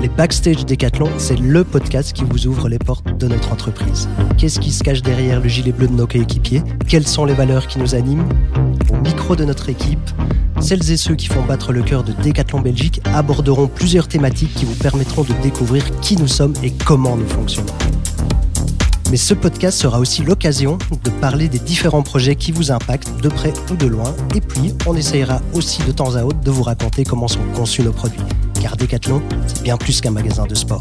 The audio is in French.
Les Backstage Décathlon, c'est le podcast qui vous ouvre les portes de notre entreprise. Qu'est-ce qui se cache derrière le gilet bleu de nos coéquipiers? Quelles sont les valeurs qui nous animent? Au micro de notre équipe, celles et ceux qui font battre le cœur de Décathlon Belgique aborderont plusieurs thématiques qui vous permettront de découvrir qui nous sommes et comment nous fonctionnons. Mais ce podcast sera aussi l'occasion de parler des différents projets qui vous impactent de près ou de loin. Et puis, on essayera aussi de temps à autre de vous raconter comment sont conçus nos produits. Car Decathlon, c'est bien plus qu'un magasin de sport.